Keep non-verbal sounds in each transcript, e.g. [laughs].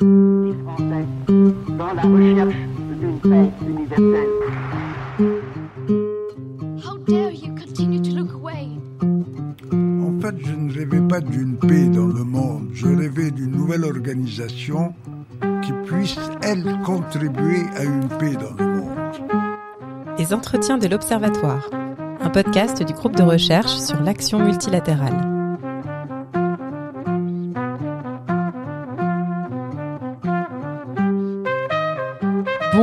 Les Français, dans la recherche d'une paix universelle. How dare you continue to look away? En fait, je ne rêvais pas d'une paix dans le monde, je rêvais d'une nouvelle organisation qui puisse, elle, contribuer à une paix dans le monde. Les entretiens de l'Observatoire, un podcast du groupe de recherche sur l'action multilatérale.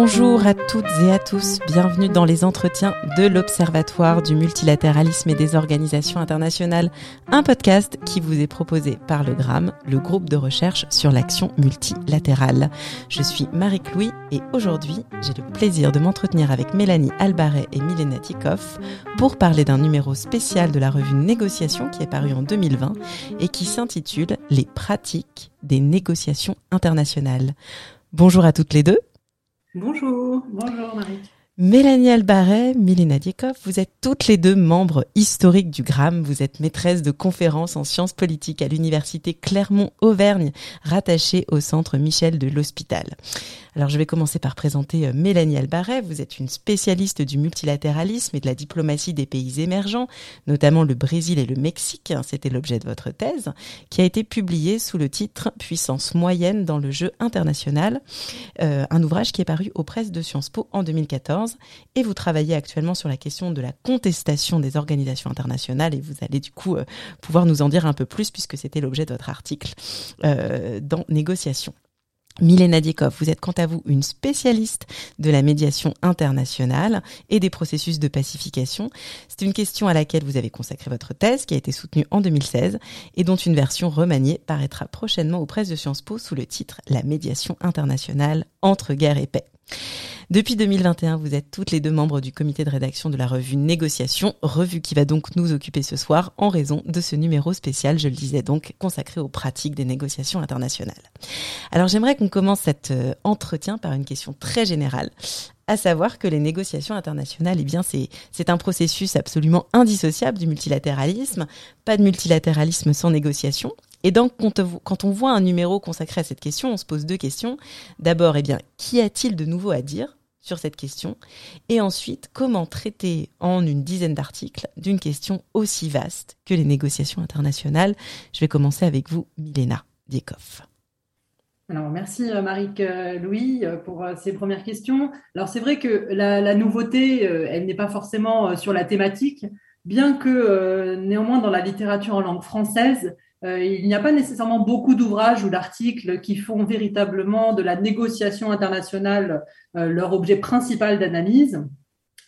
Bonjour à toutes et à tous, bienvenue dans les entretiens de l'Observatoire du multilatéralisme et des organisations internationales, un podcast qui vous est proposé par le GRAM, le groupe de recherche sur l'action multilatérale. Je suis Marie-Louis et aujourd'hui j'ai le plaisir de m'entretenir avec Mélanie Albaret et Milena Tikoff pour parler d'un numéro spécial de la revue Négociation qui est paru en 2020 et qui s'intitule Les pratiques des négociations internationales. Bonjour à toutes les deux. Bonjour, bonjour Marie. Mélanie Albaret, Milena Diekov, vous êtes toutes les deux membres historiques du GRAM. Vous êtes maîtresse de conférences en sciences politiques à l'université Clermont-Auvergne, rattachée au centre Michel de l'Hospital. Alors je vais commencer par présenter euh, Mélanie Albaret. Vous êtes une spécialiste du multilatéralisme et de la diplomatie des pays émergents, notamment le Brésil et le Mexique. C'était l'objet de votre thèse, qui a été publiée sous le titre Puissance moyenne dans le jeu international, euh, un ouvrage qui est paru aux presses de Sciences Po en 2014. Et vous travaillez actuellement sur la question de la contestation des organisations internationales et vous allez du coup euh, pouvoir nous en dire un peu plus puisque c'était l'objet de votre article dans Négociation. Milena Diekov, vous êtes quant à vous une spécialiste de la médiation internationale et des processus de pacification. C'est une question à laquelle vous avez consacré votre thèse qui a été soutenue en 2016 et dont une version remaniée paraîtra prochainement aux presses de Sciences Po sous le titre La médiation internationale entre guerre et paix. Depuis 2021, vous êtes toutes les deux membres du comité de rédaction de la revue Négociation, revue qui va donc nous occuper ce soir en raison de ce numéro spécial, je le disais donc, consacré aux pratiques des négociations internationales. Alors j'aimerais qu'on commence cet euh, entretien par une question très générale à savoir que les négociations internationales, eh bien, c'est, c'est un processus absolument indissociable du multilatéralisme. Pas de multilatéralisme sans négociation. Et donc, quand on voit un numéro consacré à cette question, on se pose deux questions. D'abord, eh bien, qu'y a-t-il de nouveau à dire sur cette question? Et ensuite, comment traiter en une dizaine d'articles d'une question aussi vaste que les négociations internationales? Je vais commencer avec vous, Milena Diekov. Alors, merci euh, Marie-Louis euh, pour euh, ces premières questions. Alors, c'est vrai que la, nouveauté, elle n'est pas forcément sur la thématique, bien que néanmoins dans la littérature en langue française, il n'y a pas nécessairement beaucoup d'ouvrages ou d'articles qui font véritablement de la négociation internationale euh, leur objet principal d'analyse.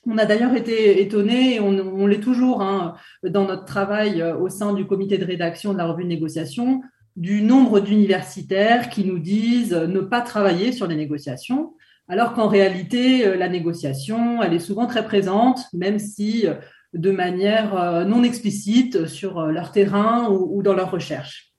On a d'ailleurs été étonné, et on, l'est toujours hein, dans notre travail euh, au sein du comité de rédaction de la revue de négociation, du nombre d'universitaires qui nous disent ne pas travailler sur les négociations, alors qu'en réalité, la négociation, elle est souvent très présente, même si de manière euh, non explicite sur euh, leur terrain ou, dans leur recherche.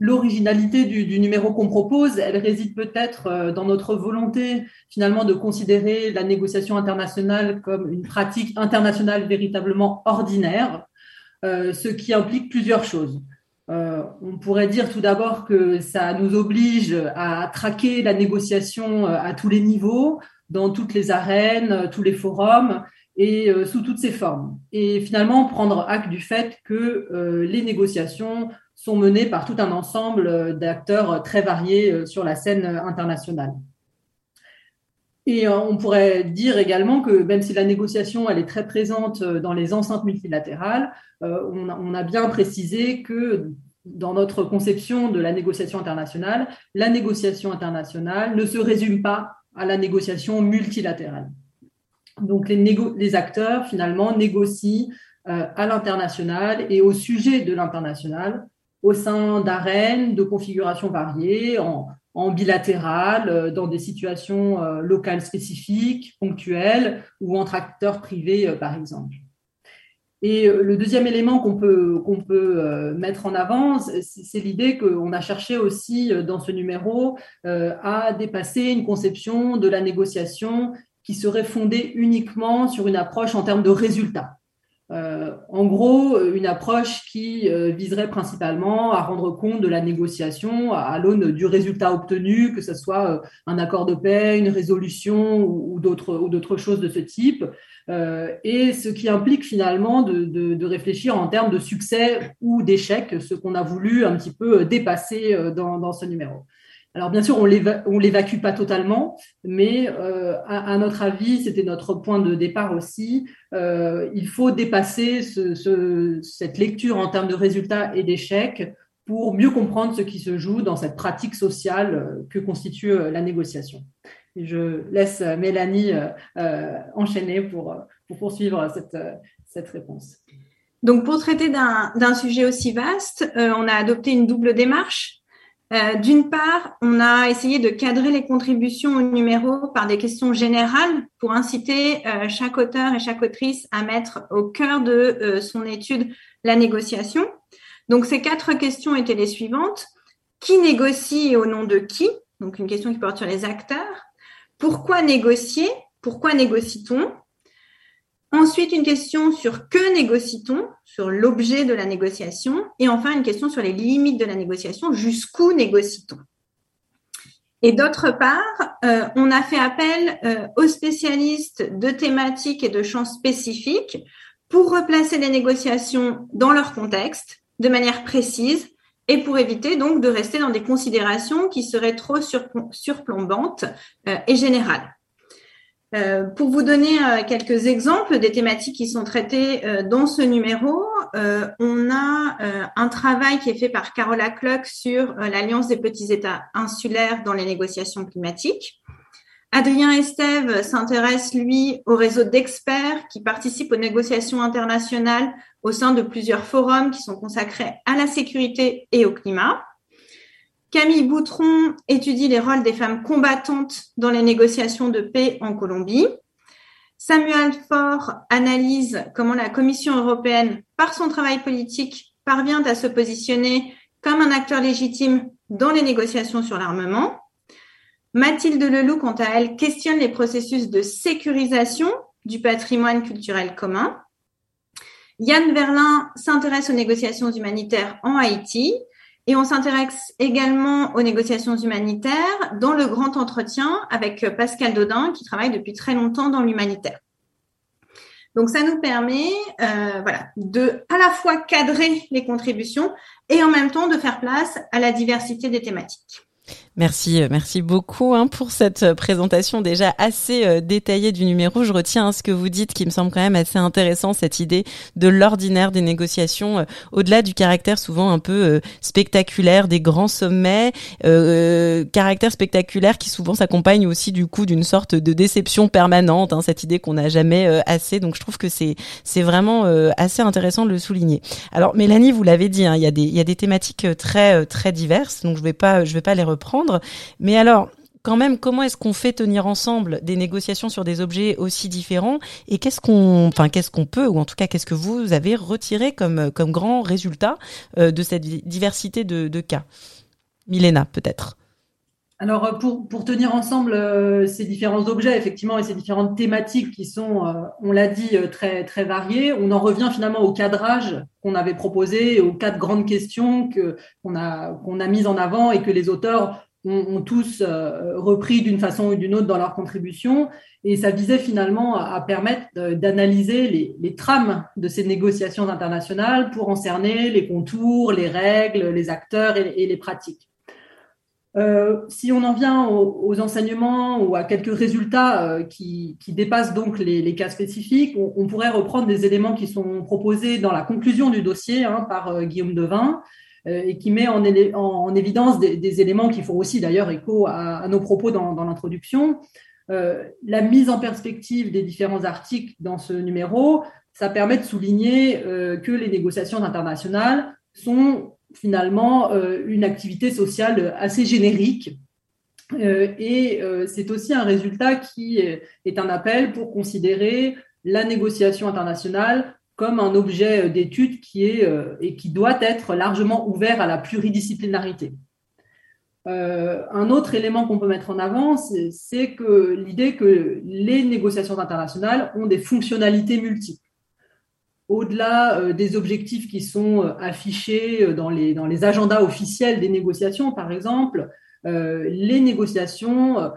L'originalité du, numéro qu'on propose, elle réside peut-être euh, dans notre volonté finalement de considérer la négociation internationale comme une pratique internationale véritablement ordinaire, ce qui implique plusieurs choses. On pourrait dire tout d'abord que ça nous oblige à traquer la négociation à tous les niveaux, dans toutes les arènes, tous les forums, et euh, sous toutes ses formes. Et finalement, prendre acte du fait que euh, les négociations sont menées par tout un ensemble euh, d'acteurs très variés sur la scène internationale. Et on pourrait dire également que même si la négociation elle est très présente dans les enceintes multilatérales, on a, on a bien précisé que dans notre conception de la négociation internationale, la négociation internationale ne se résume pas à la négociation multilatérale. Donc les, acteurs, finalement, négocient euh, à l'international et au sujet de l'international, au sein d'arènes de configurations variées, en, bilatéral, euh, dans des situations euh, locales spécifiques, ponctuelles, ou entre acteurs privés, par exemple. Et le deuxième élément qu'on peut, qu'on peut mettre en avant, c'est l'idée qu'on a cherché aussi dans ce numéro à dépasser une conception de la négociation qui serait fondée uniquement sur une approche en termes de résultats. En gros, une approche qui viserait principalement à rendre compte de la négociation à, l'aune du résultat obtenu, que ce soit un accord de paix, une résolution ou, d'autres choses de ce type, et ce qui implique finalement de, réfléchir en termes de succès ou d'échec, ce qu'on a voulu un petit peu dépasser dans ce numéro. Alors bien sûr, on l'évacue pas totalement, mais euh, à, notre avis, c'était notre point de départ aussi. Euh, il faut dépasser cette lecture en termes de résultats et d'échecs pour mieux comprendre ce qui se joue dans cette pratique sociale euh, que constitue la négociation. je laisse Mélanie enchaîner pour, poursuivre cette réponse. Donc, pour traiter d'un sujet aussi vaste, on a adopté une double démarche. Euh, d'une part, on a essayé de cadrer les contributions au numéro par des questions générales pour inciter euh, chaque auteur et chaque autrice à mettre au cœur de euh, son étude la négociation. Donc ces quatre questions étaient les suivantes. Qui négocie au nom de qui? Donc une question qui porte sur les acteurs. Pourquoi négocier? Pourquoi négocie-t-on Ensuite, une question sur que négocie-t-on, sur l'objet de la négociation. Et enfin, une question sur les limites de la négociation, jusqu'où négocie-t-on. Et d'autre part, euh, on a fait appel euh, aux spécialistes de thématiques et de champs spécifiques pour replacer les négociations dans leur contexte de manière précise et pour éviter donc de rester dans des considérations qui seraient trop surplombantes euh, et générales. Euh, pour vous donner euh, quelques exemples des thématiques qui sont traitées euh, dans ce numéro, on a un travail qui est fait par Carola Cluck sur l'Alliance des petits États insulaires dans les négociations climatiques. Adrien Estève s'intéresse, lui, au réseau d'experts qui participent aux négociations internationales au sein de plusieurs forums qui sont consacrés à la sécurité et au climat. Camille Boutron étudie les rôles des femmes combattantes dans les négociations de paix en Colombie. Samuel Faure analyse comment la Commission européenne, par son travail politique, parvient à se positionner comme un acteur légitime dans les négociations sur l'armement. Mathilde Leloup, quant à elle, questionne les processus de sécurisation du patrimoine culturel commun. Yann Verlin s'intéresse aux négociations humanitaires en Haïti et on s'intéresse également aux négociations humanitaires dans le grand entretien avec Pascal Dodin, qui travaille depuis très longtemps dans l'humanitaire. Donc, ça nous permet euh, voilà, de à la fois cadrer les contributions et en même temps de faire place à la diversité des thématiques. Merci, euh, merci beaucoup hein, pour cette euh, présentation déjà assez euh, détaillée du numéro. Je retiens hein, ce que vous dites qui me semble quand même assez intéressant, cette idée de l'ordinaire des négociations, au-delà du caractère souvent un peu spectaculaire des grands sommets, caractère spectaculaire qui souvent s'accompagne aussi du coup d'une sorte de déception permanente, hein, cette idée qu'on n'a jamais assez. Donc je trouve que c'est c'est vraiment assez intéressant de le souligner. Alors Mélanie, vous l'avez dit, hein, il y a des il y a des thématiques très très diverses, donc je vais pas je vais pas les reprendre. Mais alors, quand même, comment est-ce qu'on fait tenir ensemble des négociations sur des objets aussi différents et qu'est-ce qu'on, enfin, qu'est-ce qu'on peut, ou en tout cas, qu'est-ce que vous avez retiré comme, grand résultat euh, de cette diversité de cas? Milena, peut-être. Alors, euh, pour, pour, tenir ensemble euh, ces différents objets, effectivement, et ces différentes thématiques qui sont, on l'a dit, très, très variées, on en revient finalement au cadrage qu'on avait proposé, aux quatre grandes questions que, qu'on, a, qu'on a mises en avant et que les auteurs ont, tous euh, repris d'une façon ou d'une autre dans leur contribution. Et ça visait finalement à, permettre d'analyser les, trames de ces négociations internationales pour en cerner les contours, les règles, les acteurs et, les pratiques. Euh, si on en vient aux, enseignements ou à quelques résultats euh, qui, dépassent donc les, cas spécifiques, on, pourrait reprendre des éléments qui sont proposés dans la conclusion du dossier hein, par Guillaume Devin, euh, et qui met en, évidence des, éléments qui font aussi d'ailleurs écho à, nos propos dans, l'introduction. Euh, la mise en perspective des différents articles dans ce numéro, ça permet de souligner euh, que les négociations internationales sont finalement une activité sociale assez générique. et c'est aussi un résultat qui est un appel pour considérer la négociation internationale comme un objet d'étude qui est euh, et qui doit être largement ouvert à la pluridisciplinarité. Euh, un autre élément qu'on peut mettre en avant, c'est que l'idée que les négociations internationales ont des fonctionnalités multiples. Au-delà des objectifs qui sont affichés dans les, dans les agendas officiels des négociations, par exemple, les négociations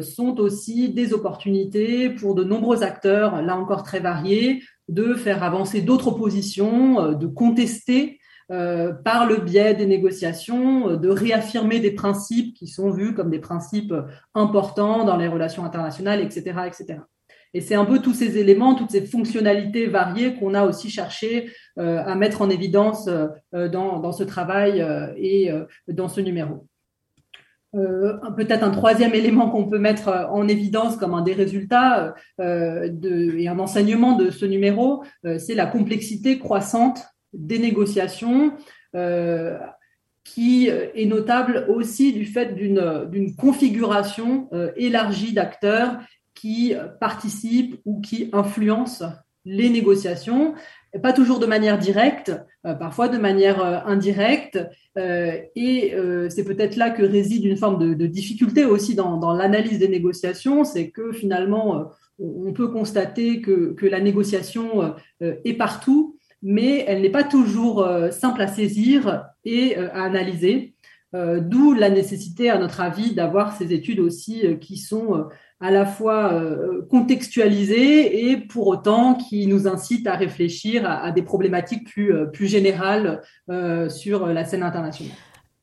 sont aussi des opportunités pour de nombreux acteurs, là encore très variés, de faire avancer d'autres positions, de contester euh, par le biais des négociations, euh, de réaffirmer des principes qui sont vus comme des principes importants dans les relations internationales, etc. Et c'est un peu tous ces éléments, toutes ces fonctionnalités variées qu'on a aussi cherché euh, à mettre en évidence dans, dans, ce travail et dans ce numéro. Peut-être un troisième élément qu'on peut mettre en évidence comme un des résultats et un enseignement de ce numéro, c'est la complexité croissante des négociations euh, qui est notable aussi du fait d'une configuration euh, élargie d'acteurs qui participent ou qui influencent les négociations, pas toujours de manière directe, euh, parfois de manière indirecte, et c'est peut-être là que réside une forme de, difficulté aussi dans, l'analyse des négociations, c'est que finalement, on peut constater que, que la négociation est partout, mais elle n'est pas toujours euh, simple à saisir et euh, à analyser. Euh, d'où la nécessité, à notre avis, d'avoir ces études aussi qui sont à la fois contextualisées et pour autant qui nous incitent à réfléchir à, des problématiques plus, plus générales sur la scène internationale.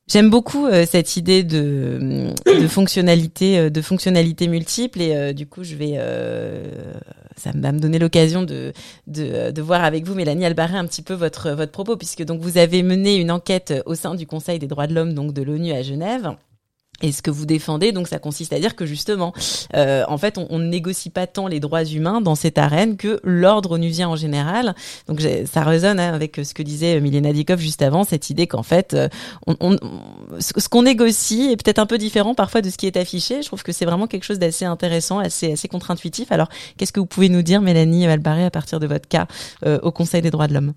J'aime beaucoup euh, cette idée de, de fonctionnalité, euh, de fonctionnalité multiple et euh, du coup je vais, ça va me donner l'occasion de, de, de voir avec vous, Mélanie Albaré, un petit peu votre votre propos puisque donc vous avez mené une enquête au sein du Conseil des droits de l'homme donc de l'ONU à Genève. Et ce que vous défendez, donc, ça consiste à dire que justement, euh, en fait, on, ne négocie pas tant les droits humains dans cette arène que l'ordre onusien en général. Donc, ça résonne hein, avec ce que disait Milena Dikov juste avant, cette idée qu'en fait, euh, on, ce qu'on négocie est peut-être un peu différent parfois de ce qui est affiché. Je trouve que c'est vraiment quelque chose d'assez intéressant, assez, assez contre-intuitif. Alors, qu'est-ce que vous pouvez nous dire, Mélanie Valbaré, à partir de votre cas euh, au Conseil des droits de l'homme?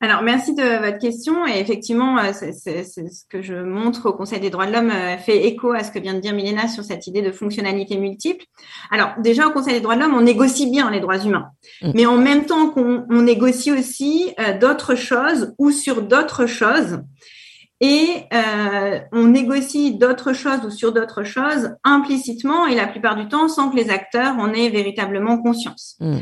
Alors, merci de votre question. Et effectivement, euh, c'est ce que je montre au Conseil des droits de l'homme euh, fait écho à ce que vient de dire Milena sur cette idée de fonctionnalité multiple. Alors, déjà, au Conseil des droits de l'homme, on négocie bien les droits humains. Mm. Mais en même temps qu'on négocie aussi euh, d'autres choses ou sur d'autres choses. Et on négocie d'autres choses ou sur d'autres choses implicitement et la plupart du temps sans que les acteurs en aient véritablement conscience. Mm.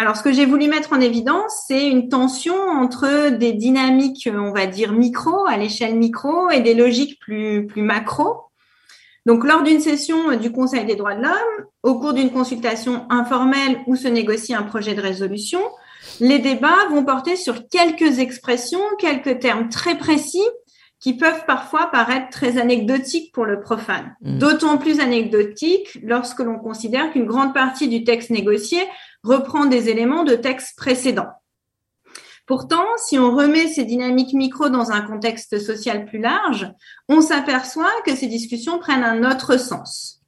Alors, ce que j'ai voulu mettre en évidence, c'est une tension entre des dynamiques, on va dire micro, à l'échelle micro, et des logiques plus, plus macro. Donc, lors d'une session du Conseil des droits de l'homme, au cours d'une consultation informelle où se négocie un projet de résolution, les débats vont porter sur quelques expressions, quelques termes très précis qui peuvent parfois paraître très anecdotiques pour le profane. Mmh. D'autant plus anecdotiques lorsque l'on considère qu'une grande partie du texte négocié reprend des éléments de texte précédents. Pourtant, si on remet ces dynamiques micro dans un contexte social plus large, on s'aperçoit que ces discussions prennent un autre sens.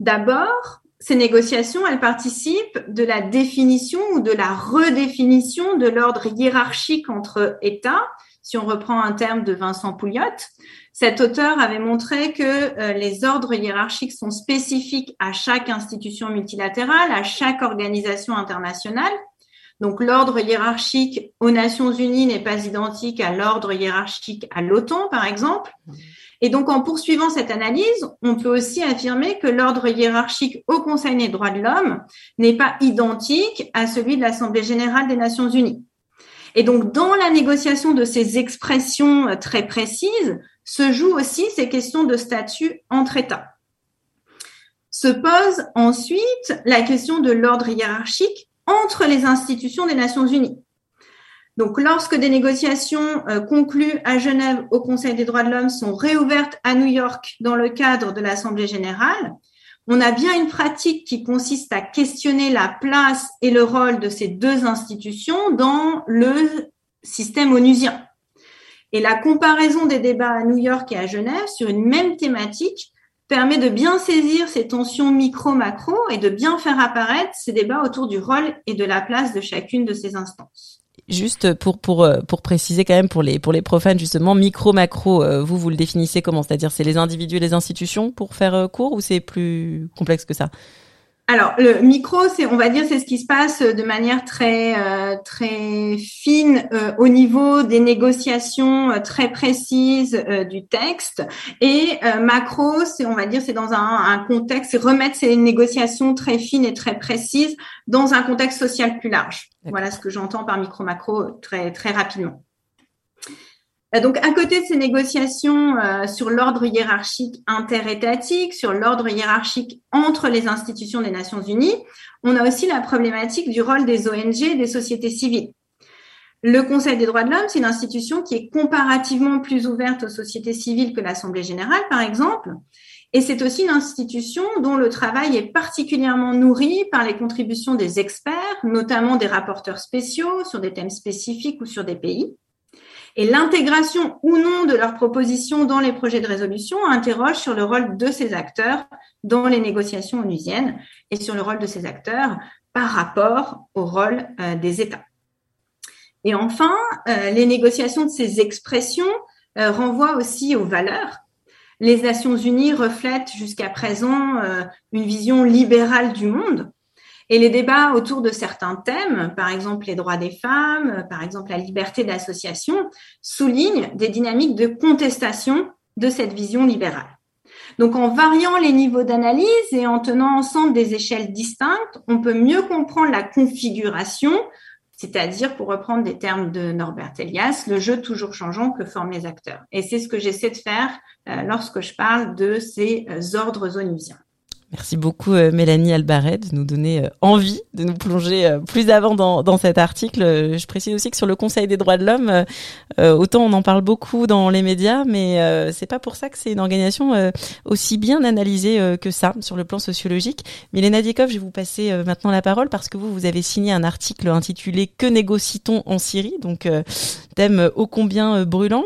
D'abord, ces négociations, elles participent de la définition ou de la redéfinition de l'ordre hiérarchique entre États si on reprend un terme de Vincent Pouliot, cet auteur avait montré que euh, les ordres hiérarchiques sont spécifiques à chaque institution multilatérale, à chaque organisation internationale. Donc l'ordre hiérarchique aux Nations Unies n'est pas identique à l'ordre hiérarchique à l'OTAN, par exemple. Et donc en poursuivant cette analyse, on peut aussi affirmer que l'ordre hiérarchique au Conseil des droits de l'homme n'est pas identique à celui de l'Assemblée générale des Nations Unies. Et donc, dans la négociation de ces expressions euh, très précises, se jouent aussi ces questions de statut entre États. Se pose ensuite la question de l'ordre hiérarchique entre les institutions des Nations Unies. Donc, lorsque des négociations euh, conclues à Genève au Conseil des droits de l'homme sont réouvertes à New York dans le cadre de l'Assemblée générale, on a bien une pratique qui consiste à questionner la place et le rôle de ces deux institutions dans le système onusien. Et la comparaison des débats à New York et à Genève sur une même thématique permet de bien saisir ces tensions micro-macro et de bien faire apparaître ces débats autour du rôle et de la place de chacune de ces instances. Juste pour euh, préciser quand même pour les pour les profanes justement micro macro euh, vous vous le définissez comment? C'est-à-dire c'est les individus et les institutions pour faire euh, court ou c'est plus complexe que ça? Alors, le micro, c'est, on va dire, c'est ce qui se passe de manière très, euh, très fine euh, au niveau des négociations euh, très précises du texte. Et macro, c'est, on va dire, c'est dans un, un contexte, c'est remettre ces négociations très fines et très précises dans un contexte social plus large. Voilà ce que j'entends par micro-macro très, très rapidement. Euh, donc, à côté de ces négociations euh, sur l'ordre hiérarchique interétatique, sur l'ordre hiérarchique entre les institutions des Nations Unies, on a aussi la problématique du rôle des ONG et des sociétés civiles. Le Conseil des droits de l'homme, c'est une institution qui est comparativement plus ouverte aux sociétés civiles que l'Assemblée générale, par exemple. Et c'est aussi une institution dont le travail est particulièrement nourri par les contributions des experts, notamment des rapporteurs spéciaux sur des thèmes spécifiques ou sur des pays. Et l'intégration ou non de leurs propositions dans les projets de résolution interroge sur le rôle de ces acteurs dans les négociations onusiennes et sur le rôle de ces acteurs par rapport au rôle euh, des États. Et enfin, euh, les négociations de ces expressions euh, renvoient aussi aux valeurs. Les Nations Unies reflètent jusqu'à présent une vision libérale du monde et les débats autour de certains thèmes, par exemple les droits des femmes, par exemple la liberté d'association, soulignent des dynamiques de contestation de cette vision libérale. Donc en variant les niveaux d'analyse et en tenant ensemble des échelles distinctes, on peut mieux comprendre la configuration, c'est-à-dire, pour reprendre des termes de Norbert Elias, le jeu toujours changeant que forment les acteurs. Et c'est ce que j'essaie de faire euh, lorsque je parle de ces euh, ordres onusiens. Merci beaucoup euh, Mélanie Albaret de nous donner euh, envie de nous plonger euh, plus avant dans, dans cet article. Je précise aussi que sur le Conseil des droits de l'homme, autant on en parle beaucoup dans les médias, mais c'est pas pour ça que c'est une organisation aussi bien analysée que ça sur le plan sociologique. Mélanie Dikov, je vais vous passer maintenant la parole parce que vous, vous avez signé un article intitulé Que négocie-t-on en Syrie Donc thème ô combien brûlant.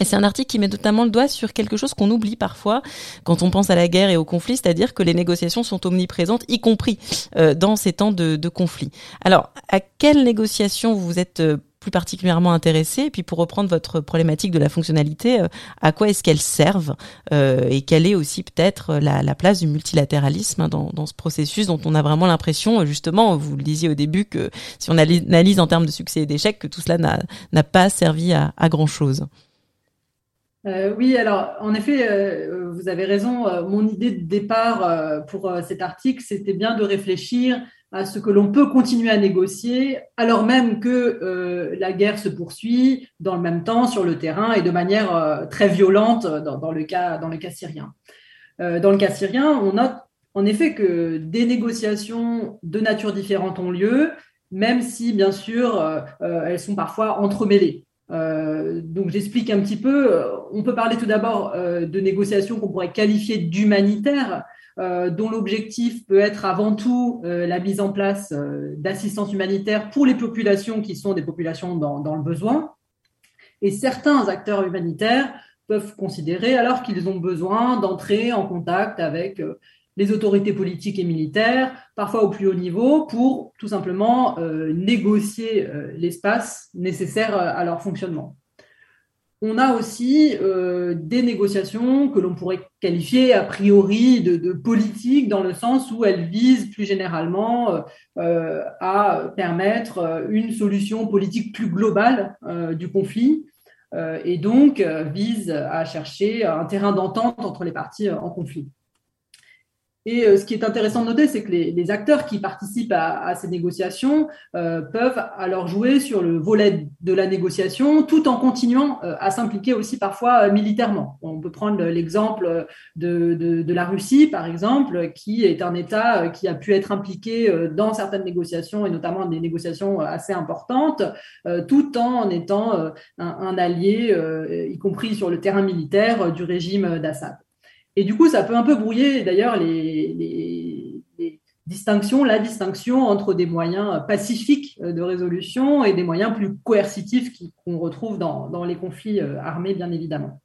Et c'est un article qui met notamment le doigt sur quelque chose qu'on oublie parfois quand on pense à la guerre et au conflit, c'est-à-dire que les négociations sont omniprésentes, y compris euh, dans ces temps de, de, conflit. Alors, à quelles négociations vous êtes euh, plus particulièrement intéressé? Et puis pour reprendre votre problématique de la fonctionnalité, euh, à quoi est-ce qu'elles servent Et quelle est aussi peut-être la, la, place du multilatéralisme hein, dans, dans, ce processus dont on a vraiment l'impression, justement, vous le disiez au début, que si on analyse en termes de succès et d'échec, que tout cela n'a pas servi à, à grand-chose? Euh, oui, alors en effet, euh, vous avez raison. Euh, mon idée de départ pour cet article, c'était bien de réfléchir à ce que l'on peut continuer à négocier alors même que la guerre se poursuit dans le même temps sur le terrain et de manière très violente dans, le cas, dans le cas syrien. dans le cas syrien, on note en effet que des négociations de nature différente ont lieu, même si bien sûr elles sont parfois entremêlées. Euh, donc j'explique un petit peu. Euh, on peut parler tout d'abord euh, de négociations qu'on pourrait qualifier d'humanitaires, dont l'objectif peut être avant tout la mise en place d'assistance humanitaire pour les populations qui sont des populations dans, dans le besoin. Et certains acteurs humanitaires peuvent considérer alors qu'ils ont besoin d'entrer en contact avec les autorités politiques et militaires, parfois au plus haut niveau, pour tout simplement euh, négocier euh, l'espace nécessaire euh, à leur fonctionnement. On a aussi des négociations que l'on pourrait qualifier a priori de, de politiques dans le sens où elles visent plus généralement à permettre une solution politique plus globale du conflit et donc visent à chercher un terrain d'entente entre les parties en conflit. Et euh, ce qui est intéressant de noter, c'est que les, acteurs qui participent à, ces négociations euh, peuvent alors jouer sur le volet de la négociation tout en continuant euh, à s'impliquer aussi parfois militairement. On peut prendre l'exemple de, la Russie, par exemple, qui est un État qui a pu être impliqué dans certaines négociations et notamment des négociations assez importantes, tout en étant un allié, y compris sur le terrain militaire, du régime d'Assad. Et du coup, ça peut un peu brouiller d'ailleurs les, distinctions, la distinction entre des moyens pacifiques de résolution et des moyens plus coercitifs qu'on retrouve dans, les conflits euh, armés, bien évidemment.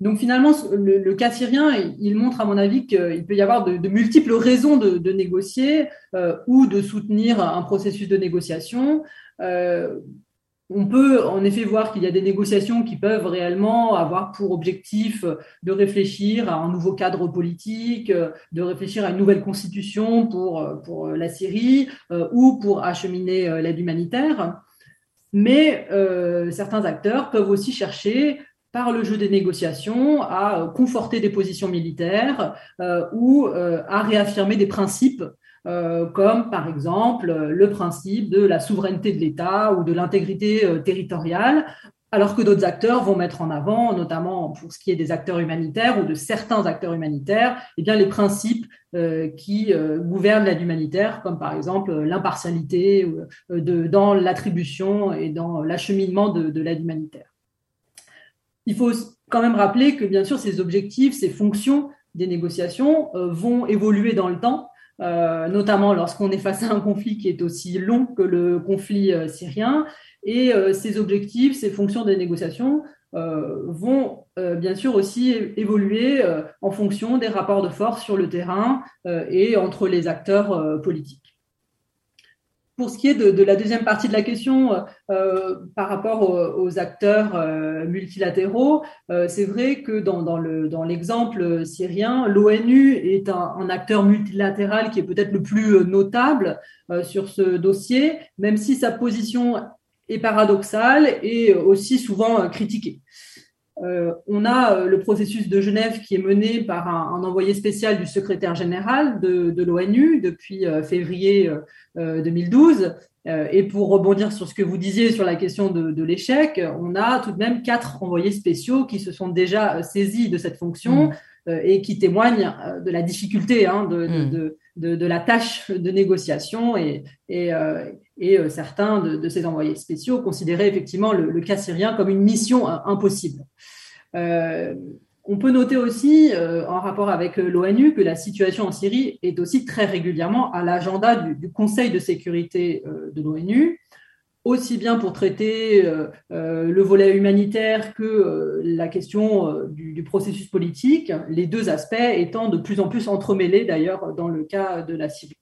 Donc finalement, le, cas syrien, il montre à mon avis qu'il peut y avoir de, multiples raisons de, négocier euh, ou de soutenir un processus de négociation. Euh, on peut en effet voir qu'il y a des négociations qui peuvent réellement avoir pour objectif de réfléchir à un nouveau cadre politique, de réfléchir à une nouvelle constitution pour, la Syrie euh, ou pour acheminer euh, l'aide humanitaire. Mais euh, certains acteurs peuvent aussi chercher par le jeu des négociations à conforter des positions militaires ou à réaffirmer des principes euh, comme par exemple le principe de la souveraineté de l'État ou de l'intégrité euh, territoriale, alors que d'autres acteurs vont mettre en avant, notamment pour ce qui est des acteurs humanitaires ou de certains acteurs humanitaires, eh bien les principes euh, qui gouvernent l'aide humanitaire, comme par exemple l'impartialité dans l'attribution et dans l'acheminement de, de l'aide humanitaire. Il faut quand même rappeler que bien sûr ces objectifs, ces fonctions des négociations vont évoluer dans le temps euh, notamment lorsqu'on est face à un conflit qui est aussi long que le conflit euh, syrien. Et euh, ces objectifs, ces fonctions des négociations vont bien sûr aussi évoluer en fonction des rapports de force sur le terrain et entre les acteurs politiques. Pour ce qui est de, la deuxième partie de la question, euh, euh, par rapport aux, acteurs euh, multilatéraux, c'est vrai que dans, l'exemple syrien, l'ONU est un, acteur multilatéral qui est peut-être le plus notable sur ce dossier, même si sa position est paradoxale et aussi souvent critiquée. Euh, on a euh, le processus de Genève qui est mené par un, envoyé spécial du secrétaire général de, l'ONU depuis euh, février 2012. et pour rebondir sur ce que vous disiez sur la question de, l'échec, on a tout de même quatre envoyés spéciaux qui se sont déjà saisis de cette fonction mmh. et qui témoignent de la difficulté hein, mmh. de, la tâche de négociation et, certains de, ces envoyés spéciaux considéraient effectivement le cas syrien comme une mission impossible. Euh, on peut noter aussi, euh, en rapport avec euh, l'ONU, que la situation en Syrie est aussi très régulièrement à l'agenda du, Conseil de sécurité de l'ONU, aussi bien pour traiter le volet humanitaire que la question du, processus politique, les deux aspects étant de plus en plus entremêlés d'ailleurs dans le cas de la Syrie.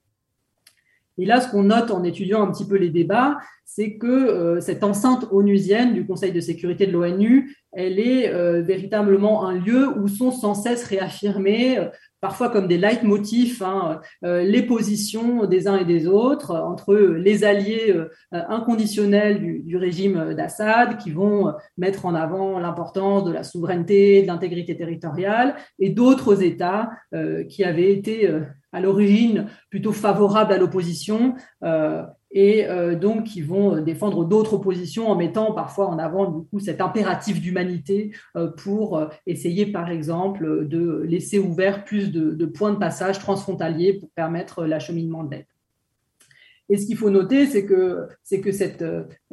Et là, ce qu'on note en étudiant un petit peu les débats, c'est que euh, cette enceinte onusienne du Conseil de sécurité de l'ONU, elle est euh, véritablement un lieu où sont sans cesse réaffirmés, euh, parfois comme des leitmotifs, hein, les positions des uns et des autres, entre les alliés inconditionnels du, du régime d'Assad, qui vont mettre en avant l'importance de la souveraineté, de l'intégrité territoriale, et d'autres États qui avaient été à l'origine plutôt favorables à l'opposition euh, et euh, donc qui vont défendre d'autres positions en mettant parfois en avant du cet impératif d'humanité euh, pour essayer par exemple de laisser ouvert plus de, de points de passage transfrontaliers pour permettre l'acheminement d'aide. Et ce qu'il faut noter, c'est que, c'est que cette,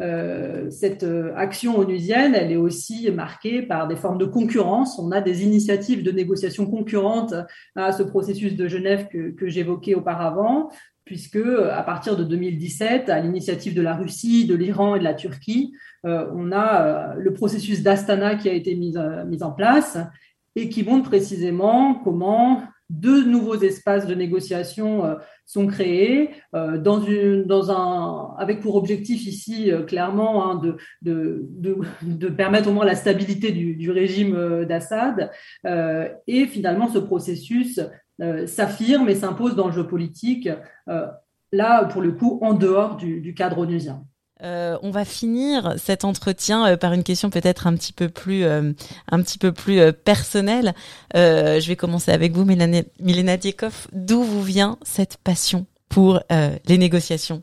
euh, cette action onusienne, elle est aussi marquée par des formes de concurrence. On a des initiatives de négociation concurrentes à ce processus de Genève que, j'évoquais auparavant, puisque à partir de 2017, à l'initiative de la Russie, de l'Iran et de la Turquie, euh, on a euh, le processus d'Astana qui a été mis, euh, mis en place et qui montre précisément comment deux nouveaux espaces de négociation euh, sont créés euh, dans une, dans un, avec pour objectif ici euh, clairement hein, de, de, de, permettre au moins la stabilité du, du régime d'Assad. et finalement, ce processus s'affirme et s'impose dans le jeu politique, là, pour le coup, en dehors du, du cadre onusien. Euh, on va finir cet entretien euh, par une question peut-être un petit peu plus, euh, un petit peu plus personnelle. je vais commencer avec vous, Milena Diekov. D'où vous vient cette passion pour les négociations?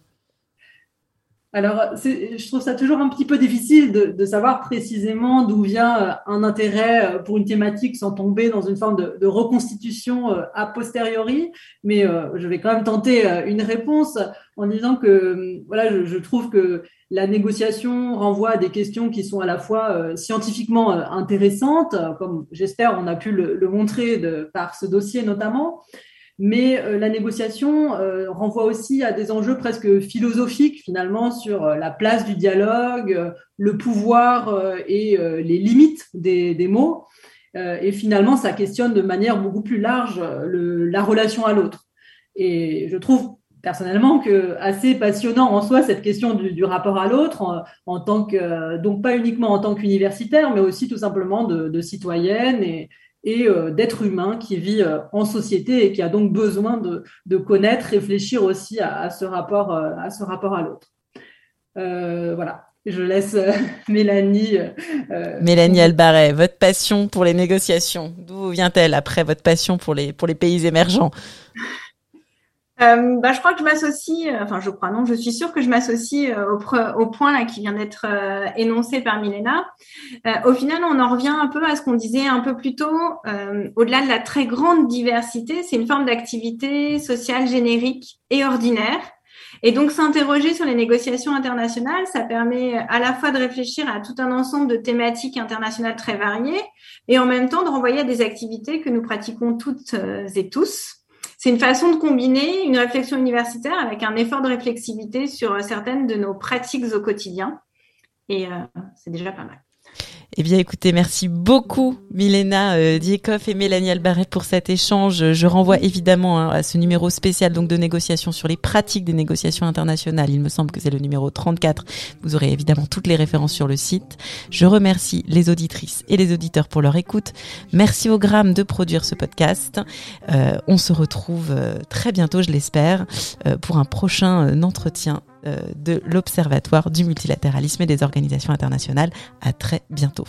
Alors, je trouve ça toujours un petit peu difficile de, savoir précisément d'où vient un intérêt pour une thématique sans tomber dans une forme de, reconstitution a posteriori, mais je vais quand même tenter une réponse en disant que voilà, je, trouve que la négociation renvoie à des questions qui sont à la fois scientifiquement intéressantes, comme j'espère on a pu le, le montrer de, par ce dossier notamment, mais euh, la négociation euh, renvoie aussi à des enjeux presque philosophiques finalement sur euh, la place du dialogue, le pouvoir et les limites des, mots. et finalement, ça questionne de manière beaucoup plus large la relation à l'autre. Et je trouve personnellement que assez passionnant en soi cette question du, rapport à l'autre en, tant que donc pas uniquement en tant qu'universitaire mais aussi tout simplement de, citoyenne et, et d'être humain qui vit en société et qui a donc besoin de, connaître, réfléchir aussi à, ce rapport à ce rapport à l'autre. voilà, je laisse euh, [laughs] Mélanie. Euh, euh, Mélanie Albaret, votre passion pour les négociations, d'où vient-elle après votre passion pour les pays émergents? Bah, je crois que je m'associe, enfin je crois non, je suis sûre que je m'associe au, au, point là qui vient d'être énoncé par Milena. au final, on en revient un peu à ce qu'on disait un peu plus tôt. Au-delà de la très grande diversité, c'est une forme d'activité sociale générique et ordinaire et donc, s'interroger sur les négociations internationales, ça permet à la fois de réfléchir à tout un ensemble de thématiques internationales très variées et en même temps de renvoyer à des activités que nous pratiquons toutes euh, et tous. C'est une façon de combiner une réflexion universitaire avec un effort de réflexivité sur certaines de nos pratiques au quotidien. Et euh, c'est déjà pas mal. Eh bien, écoutez, merci beaucoup, Milena euh, et Mélanie Albaret pour cet échange. Je renvoie évidemment hein, à ce numéro spécial donc de négociation sur les pratiques des négociations internationales. Il me semble que c'est le numéro 34. Vous aurez évidemment toutes les références sur le site. Je remercie les auditrices et les auditeurs pour leur écoute. Merci au Gramme de produire ce podcast. Euh, on se retrouve euh, très bientôt, je l'espère, euh, pour un prochain entretien de l'Observatoire du multilatéralisme et des organisations internationales. À très bientôt.